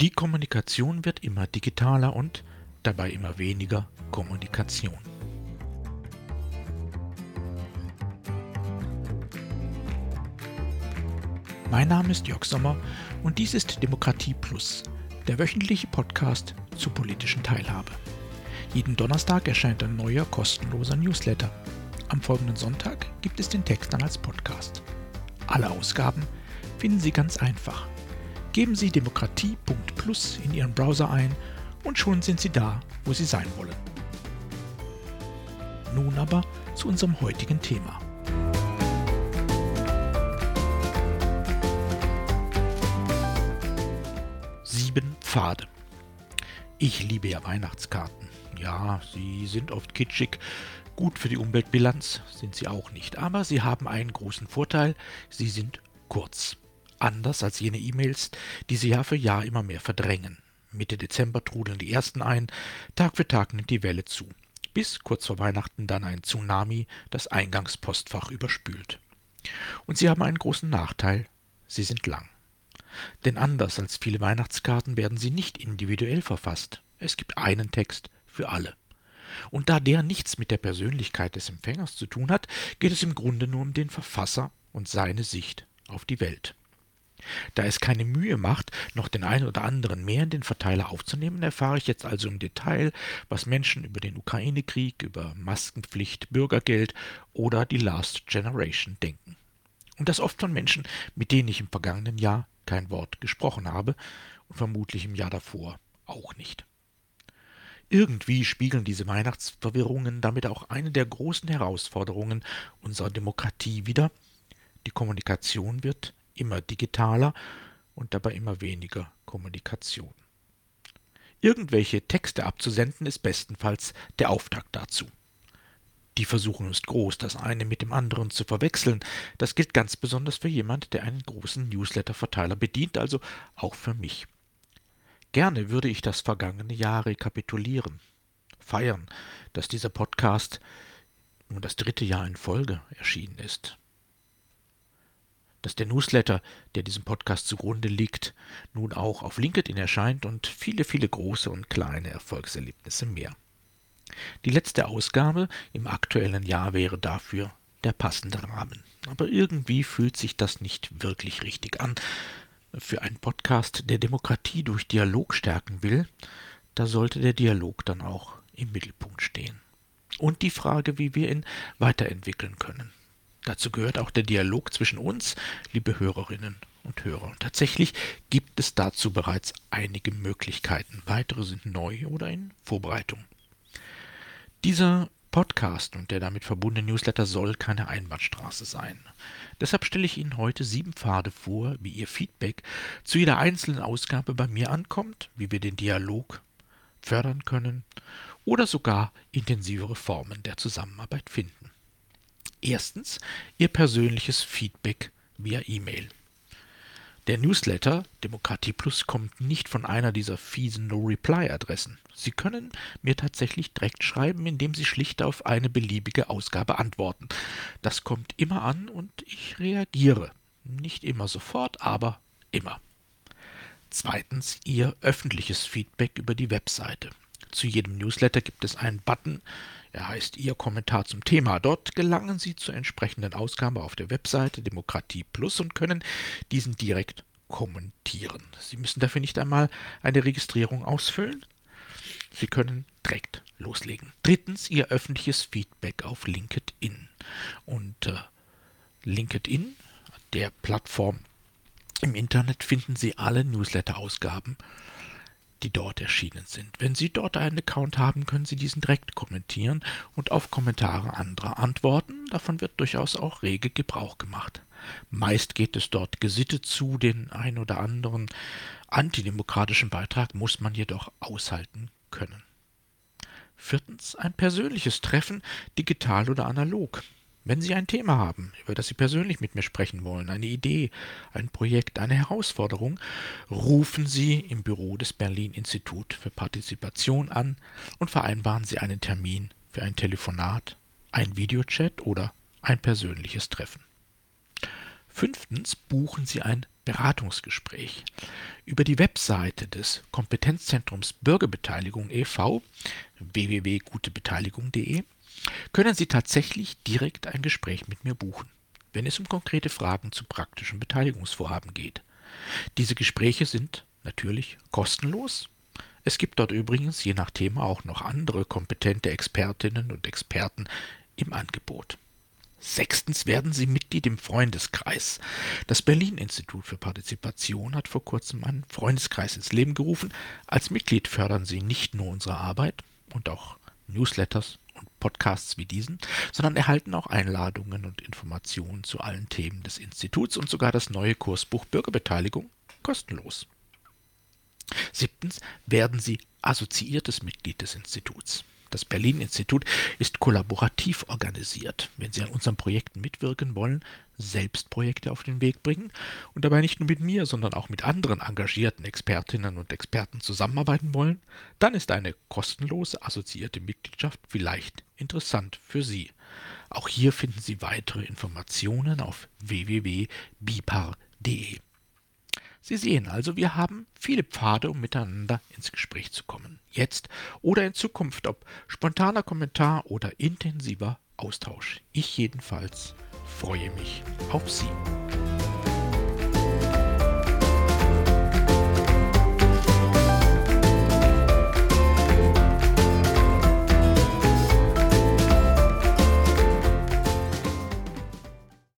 Die Kommunikation wird immer digitaler und dabei immer weniger Kommunikation. Mein Name ist Jörg Sommer und dies ist Demokratie Plus, der wöchentliche Podcast zur politischen Teilhabe. Jeden Donnerstag erscheint ein neuer kostenloser Newsletter. Am folgenden Sonntag gibt es den Text dann als Podcast. Alle Ausgaben finden Sie ganz einfach. Geben Sie demokratie.plus in Ihren Browser ein und schon sind Sie da, wo Sie sein wollen. Nun aber zu unserem heutigen Thema. Sieben Pfade. Ich liebe ja Weihnachtskarten. Ja, sie sind oft kitschig. Gut für die Umweltbilanz sind sie auch nicht. Aber sie haben einen großen Vorteil. Sie sind kurz. Anders als jene E-Mails, die sie Jahr für Jahr immer mehr verdrängen. Mitte Dezember trudeln die ersten ein, Tag für Tag nimmt die Welle zu. Bis kurz vor Weihnachten dann ein Tsunami das Eingangspostfach überspült. Und sie haben einen großen Nachteil, sie sind lang. Denn anders als viele Weihnachtskarten werden sie nicht individuell verfasst. Es gibt einen Text für alle. Und da der nichts mit der Persönlichkeit des Empfängers zu tun hat, geht es im Grunde nur um den Verfasser und seine Sicht auf die Welt. Da es keine Mühe macht, noch den einen oder anderen mehr in den Verteiler aufzunehmen, erfahre ich jetzt also im Detail, was Menschen über den Ukraine-Krieg, über Maskenpflicht, Bürgergeld oder die Last Generation denken. Und das oft von Menschen, mit denen ich im vergangenen Jahr kein Wort gesprochen habe und vermutlich im Jahr davor auch nicht. Irgendwie spiegeln diese Weihnachtsverwirrungen damit auch eine der großen Herausforderungen unserer Demokratie wider. Die Kommunikation wird immer digitaler und dabei immer weniger Kommunikation. Irgendwelche Texte abzusenden ist bestenfalls der Auftakt dazu. Die Versuchung ist groß, das eine mit dem anderen zu verwechseln. Das gilt ganz besonders für jemand, der einen großen Newsletter-Verteiler bedient, also auch für mich. Gerne würde ich das vergangene Jahr rekapitulieren, feiern, dass dieser Podcast nun das dritte Jahr in Folge erschienen ist. Dass der Newsletter, der diesem Podcast zugrunde liegt, nun auch auf LinkedIn erscheint und viele, viele große und kleine Erfolgserlebnisse mehr. Die letzte Ausgabe im aktuellen Jahr wäre dafür der passende Rahmen. Aber irgendwie fühlt sich das nicht wirklich richtig an. Für einen Podcast, der Demokratie durch Dialog stärken will, da sollte der Dialog dann auch im Mittelpunkt stehen. Und die Frage, wie wir ihn weiterentwickeln können. Dazu gehört auch der Dialog zwischen uns, liebe Hörerinnen und Hörer. Und tatsächlich gibt es dazu bereits einige Möglichkeiten. Weitere sind neu oder in Vorbereitung. Dieser Podcast und der damit verbundene Newsletter soll keine Einbahnstraße sein. Deshalb stelle ich Ihnen heute sieben Pfade vor, wie Ihr Feedback zu jeder einzelnen Ausgabe bei mir ankommt, wie wir den Dialog fördern können oder sogar intensivere Formen der Zusammenarbeit finden. Erstens Ihr persönliches Feedback via E-Mail. Der Newsletter Demokratie Plus kommt nicht von einer dieser fiesen No-Reply-Adressen. Sie können mir tatsächlich direkt schreiben, indem Sie schlicht auf eine beliebige Ausgabe antworten. Das kommt immer an und ich reagiere. Nicht immer sofort, aber immer. Zweitens Ihr öffentliches Feedback über die Webseite. Zu jedem Newsletter gibt es einen Button, er heißt Ihr Kommentar zum Thema. Dort gelangen Sie zur entsprechenden Ausgabe auf der Webseite Demokratie Plus und können diesen direkt kommentieren. Sie müssen dafür nicht einmal eine Registrierung ausfüllen. Sie können direkt loslegen. Drittens Ihr öffentliches Feedback auf LinkedIn. Und äh, LinkedIn, der Plattform im Internet, finden Sie alle Newsletter-Ausgaben die dort erschienen sind. Wenn Sie dort einen Account haben, können Sie diesen direkt kommentieren und auf Kommentare anderer antworten. Davon wird durchaus auch rege Gebrauch gemacht. Meist geht es dort gesittet zu, den ein oder anderen antidemokratischen Beitrag muss man jedoch aushalten können. Viertens ein persönliches Treffen, digital oder analog. Wenn Sie ein Thema haben, über das Sie persönlich mit mir sprechen wollen, eine Idee, ein Projekt, eine Herausforderung, rufen Sie im Büro des Berlin Institut für Partizipation an und vereinbaren Sie einen Termin für ein Telefonat, ein Videochat oder ein persönliches Treffen. Fünftens buchen Sie ein Beratungsgespräch. Über die Webseite des Kompetenzzentrums Bürgerbeteiligung e.V. www.gutebeteiligung.de können Sie tatsächlich direkt ein Gespräch mit mir buchen, wenn es um konkrete Fragen zu praktischen Beteiligungsvorhaben geht. Diese Gespräche sind natürlich kostenlos. Es gibt dort übrigens je nach Thema auch noch andere kompetente Expertinnen und Experten im Angebot. Sechstens werden Sie Mitglied im Freundeskreis. Das Berlin-Institut für Partizipation hat vor kurzem einen Freundeskreis ins Leben gerufen. Als Mitglied fördern Sie nicht nur unsere Arbeit und auch Newsletters Podcasts wie diesen, sondern erhalten auch Einladungen und Informationen zu allen Themen des Instituts und sogar das neue Kursbuch Bürgerbeteiligung kostenlos. Siebtens werden Sie assoziiertes Mitglied des Instituts. Das Berlin-Institut ist kollaborativ organisiert. Wenn Sie an unseren Projekten mitwirken wollen, selbst Projekte auf den Weg bringen und dabei nicht nur mit mir, sondern auch mit anderen engagierten Expertinnen und Experten zusammenarbeiten wollen, dann ist eine kostenlose assoziierte Mitgliedschaft vielleicht interessant für Sie. Auch hier finden Sie weitere Informationen auf www.bipar.de. Sie sehen also, wir haben viele Pfade, um miteinander ins Gespräch zu kommen. Jetzt oder in Zukunft, ob spontaner Kommentar oder intensiver Austausch. Ich jedenfalls freue mich auf Sie.